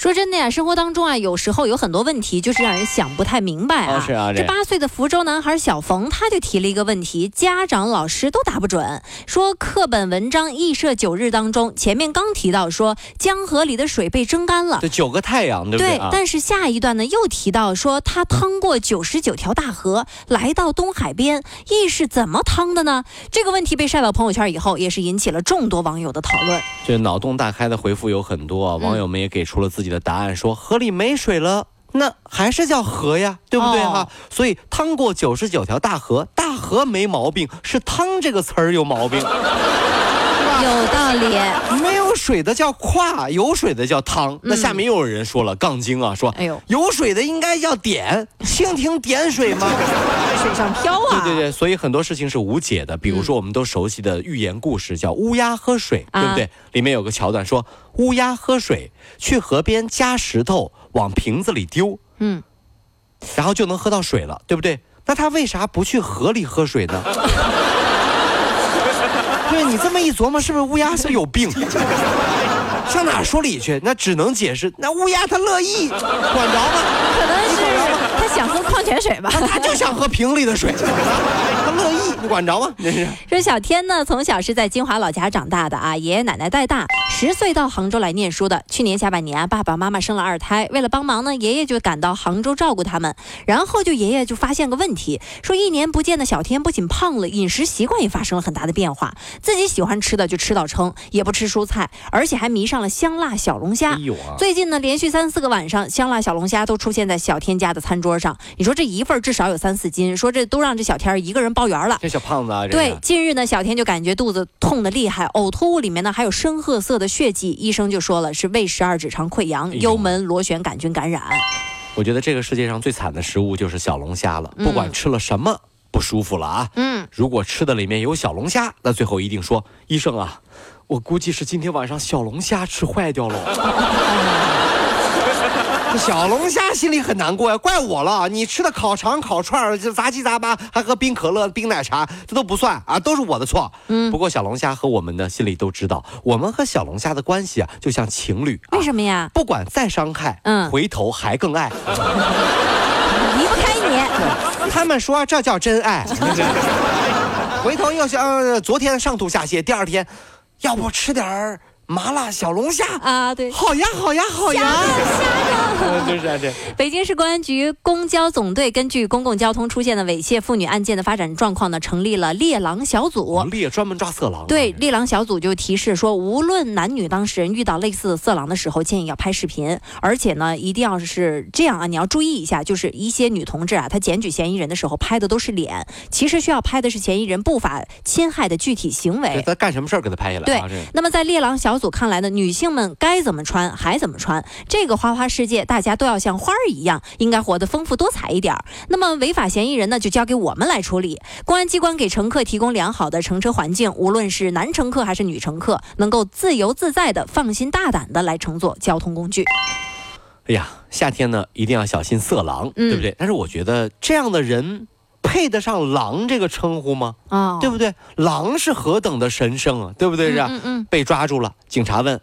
说真的呀，生活当中啊，有时候有很多问题就是让人想不太明白啊。是啊，这八岁的福州男孩小冯他就提了一个问题，家长老师都答不准。说课本文章《羿射九日》当中，前面刚提到说江河里的水被蒸干了，这九个太阳对不对？对。但是下一段呢，又提到说他趟过九十九条大河，来到东海边，羿是怎么趟的呢？这个问题被晒到朋友圈以后，也是引起了众多网友的讨论。这脑洞大开的回复有很多，网友们也给出了自己的答案，说河里没水了，那还是叫河呀，对不对哈？所以趟过九十九条大河，大河没毛病，是“趟”这个词儿有毛病。有道理，没有水的叫胯，有水的叫汤。那下面又有人说了，杠精啊，说，哎呦，有水的应该叫点，蜻蜓点水吗？水上漂啊！对对对，所以很多事情是无解的。比如说我们都熟悉的寓言故事，叫乌鸦喝水，对不对？里面有个桥段说，乌鸦喝水，去河边夹石头往瓶子里丢，嗯，然后就能喝到水了，对不对？那他为啥不去河里喝水呢？对你这么一琢磨，是不是乌鸦是有病？上哪说理去？那只能解释，那乌鸦它乐意，管着吗？可能是。想喝矿泉水吧？他就想喝瓶里的水，他 乐意，你管着吗？这是说小天呢，从小是在金华老家长大的啊，爷爷奶奶带大，十岁到杭州来念书的。去年下半年，爸爸妈妈生了二胎，为了帮忙呢，爷爷就赶到杭州照顾他们。然后就爷爷就发现个问题，说一年不见的小天不仅胖了，饮食习惯也发生了很大的变化。自己喜欢吃的就吃到撑，也不吃蔬菜，而且还迷上了香辣小龙虾。最近呢，连续三四个晚上，香辣小龙虾都出现在小天家的餐桌上。你说这一份至少有三四斤，说这都让这小天一个人包圆了。这小胖子啊，对，近日呢，小天就感觉肚子痛的厉害，呕吐物里面呢还有深褐色的血迹，医生就说了是胃十二指肠溃疡、幽门螺旋杆菌感染。我觉得这个世界上最惨的食物就是小龙虾了，不管吃了什么不舒服了啊。嗯，如果吃的里面有小龙虾，那最后一定说医生啊，我估计是今天晚上小龙虾吃坏掉了。小龙虾心里很难过呀，怪我了。你吃的烤肠、烤串就杂七杂八，还喝冰可乐、冰奶茶，这都不算啊，都是我的错。嗯，不过小龙虾和我们呢心里都知道，我们和小龙虾的关系啊，就像情侣。为什么呀？不管再伤害，嗯，回头还更爱，离不开你。他们说这叫真爱。回头又想，昨天上吐下泻，第二天，要不吃点儿。麻辣小龙虾啊，对，好呀，好呀，好呀，虾的，就是这。北京市公安局公交总队根据公共交通出现的猥亵妇女案件的发展状况呢，成立了猎狼小组。猎专门抓色狼。对，猎狼小组就提示说，无论男女当事人遇到类似色狼的时候，建议要拍视频，而且呢，一定要是这样啊，你要注意一下，就是一些女同志啊，她检举嫌疑人的时候拍的都是脸，其实需要拍的是嫌疑人不法侵害的具体行为。他干什么事儿给他拍下来？对。那么在猎狼小组看来呢，女性们该怎么穿还怎么穿。这个花花世界，大家都要像花儿一样，应该活得丰富多彩一点儿。那么违法嫌疑人呢，就交给我们来处理。公安机关给乘客提供良好的乘车环境，无论是男乘客还是女乘客，能够自由自在的、放心大胆的来乘坐交通工具。哎呀，夏天呢，一定要小心色狼，对不对？但是我觉得这样的人。配得上“狼”这个称呼吗？啊，对不对？狼是何等的神圣啊，对不对？是嗯嗯。被抓住了，警察问：“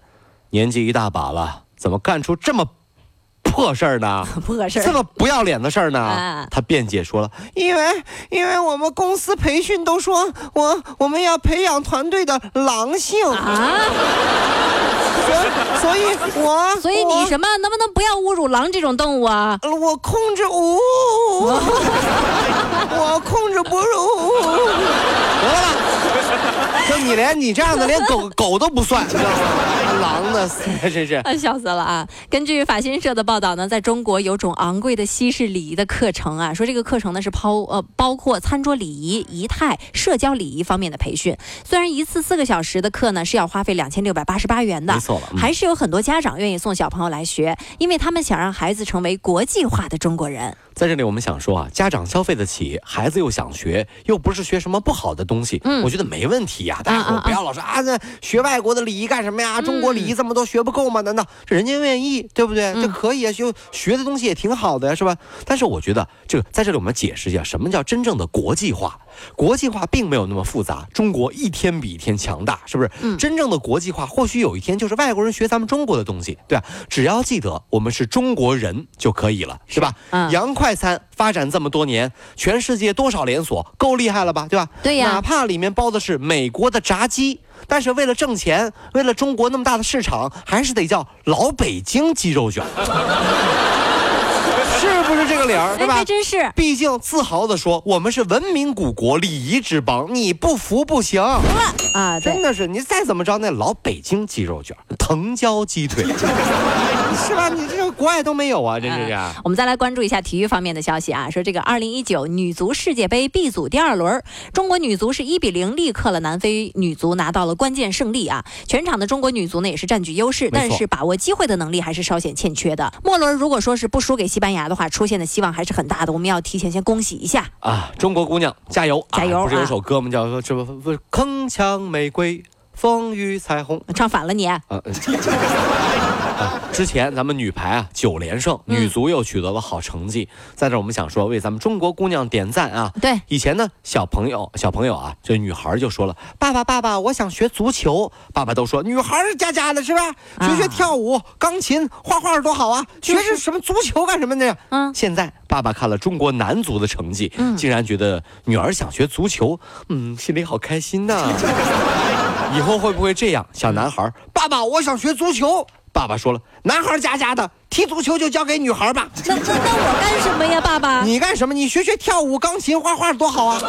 年纪一大把了，怎么干出这么破事儿呢？破事儿，这么不要脸的事儿呢？”他辩解说了：“因为，因为我们公司培训都说我我们要培养团队的狼性啊。”所以，我所以你什么能不能不要侮辱狼这种动物啊？我控制无，我控制不住。得了，就你连你这样的连狗 狗都不算，你知道吗？狼呢？真 是笑死了啊！根据法新社的报道呢，在中国有种昂贵的西式礼仪的课程啊，说这个课程呢是抛呃包括餐桌礼仪、仪态、社交礼仪方面的培训。虽然一次四个小时的课呢是要花费两千六百八十八元的，没错。还是有很多家长愿意送小朋友来学，因为他们想让孩子成为国际化的中国人。在这里我们想说啊，家长消费得起，孩子又想学，又不是学什么不好的东西，嗯，我觉得没问题呀。大家伙不要老说啊，那学外国的礼仪干什么呀？中国礼仪这么多，学不够吗？难道这人家愿意，对不对？这可以啊，就学的东西也挺好的呀，是吧？但是我觉得这在这里我们解释一下，什么叫真正的国际化？国际化并没有那么复杂，中国一天比一天强大，是不是？嗯，真正的国际化或许有一天就是外国人学咱们中国的东西，对吧？只要记得我们是中国人就可以了，是吧？嗯，洋快餐发展这么多年，全世界多少连锁，够厉害了吧？对吧？对呀。哪怕里面包的是美国的炸鸡，但是为了挣钱，为了中国那么大的市场，还是得叫老北京鸡肉卷。不是这个理儿，对吧？还真是。毕竟自豪的说，我们是文明古国、礼仪之邦，你不服不行。啊，真的是，你再怎么着，那老北京鸡肉卷、藤椒鸡腿，是吧？你这个国外都没有啊，真是。我们再来关注一下体育方面的消息啊，说这个二零一九女足世界杯 B 组第二轮，中国女足是一比零力克了南非女足，拿到了关键胜利啊。全场的中国女足呢也是占据优势，但是把握机会的能力还是稍显欠缺的。末轮如果说是不输给西班牙的话，出现的希望还是很大的，我们要提前先恭喜一下啊！中国姑娘加油加油！不是有首歌吗？叫做什么？铿锵玫瑰，风雨彩虹。唱反了你。之前咱们女排啊九连胜，女足又取得了好成绩。在这我们想说，为咱们中国姑娘点赞啊！对，以前呢，小朋友小朋友啊，这女孩就说了：“爸爸爸爸，我想学足球。”爸爸都说：“女孩家家的是吧？学学跳舞、钢琴、画画多好啊！学这什么足球干什么呢？”嗯，现在爸爸看了中国男足的成绩，嗯竟然觉得女儿想学足球，嗯，心里好开心呐。以后会不会这样？小男孩，爸爸，我想学足球。爸爸说了，男孩家家的踢足球就交给女孩吧。那那那我干什么呀，爸爸？你干什么？你学学跳舞、钢琴、画画多好啊！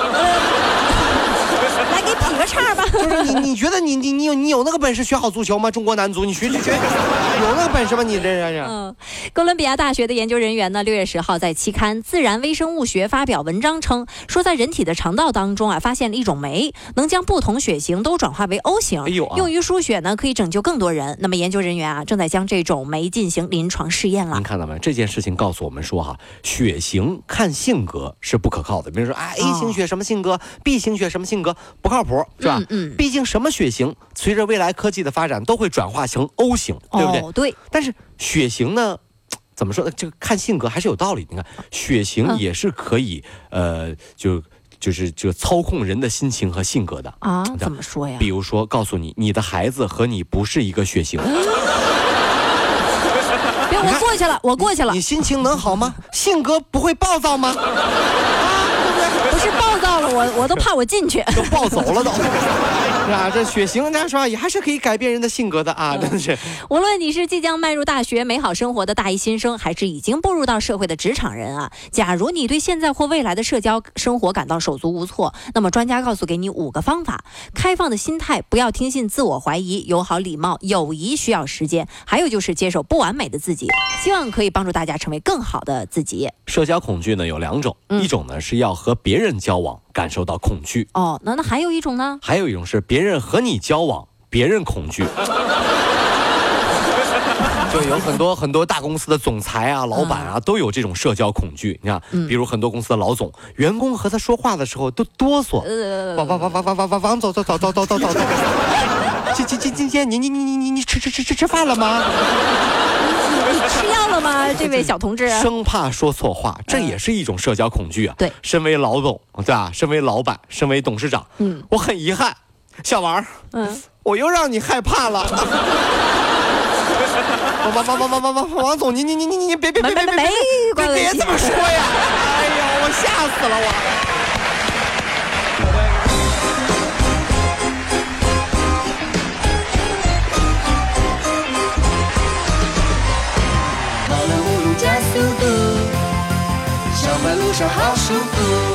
来给劈个叉吧。就是你，你觉得你你你有你有那个本事学好足球吗？中国男足，你学学学，有那个本事吗？你这是？嗯，哥伦比亚大学的研究人员呢，六月十号在期刊《自然微生物学》发表文章称，说在人体的肠道当中啊，发现了一种酶，能将不同血型都转化为 O 型，用于输血呢，可以拯救更多人。那么研究人员啊，正在将这种酶进行临床试验了。您看到没？这件事情告诉我们说哈，血型看性格是不可靠的。比如说啊，A 型血什么性格，B 型血什么性格，不靠谱，是吧？嗯。毕竟什么血型，随着未来科技的发展，都会转化成 O 型，对不对？哦对。但是血型呢，怎么说呢？这个看性格还是有道理。你看，血型也是可以，呃，就就是就操控人的心情和性格的啊？怎么说呀？比如说，告诉你，你的孩子和你不是一个血型。别，我过去了，我过去了。你心情能好吗？性格不会暴躁吗？是暴躁了，我我都怕我进去，都暴走了都。是啊，这血型，家说也还是可以改变人的性格的啊，真的是。无论你是即将迈入大学美好生活的大一新生，还是已经步入到社会的职场人啊，假如你对现在或未来的社交生活感到手足无措，那么专家告诉给你五个方法：开放的心态，不要听信自我怀疑，友好礼貌，友谊需要时间，还有就是接受不完美的自己。希望可以帮助大家成为更好的自己。社交恐惧呢有两种，一种呢是要和别人交往。感受到恐惧哦，那那还有一种呢？还有一种是别人和你交往，别人恐惧。就有很多很多大公司的总裁啊、老板啊，都有这种社交恐惧。你看，比如很多公司的老总，员工和他说话的时候都哆嗦。王王王王王王王王走走走走走走走。今今今今天你你你你你你吃吃吃吃吃饭了吗？你吃药了吗，这位小同志？生怕说错话，这也是一种社交恐惧啊。对，身为老总，对吧？身为老板，身为董事长，嗯，我很遗憾，小王，嗯，我又让你害怕了。王王王王王王王总，你你你你你别别别别别别别这么说呀！哎呀，我吓死了我。就好舒服。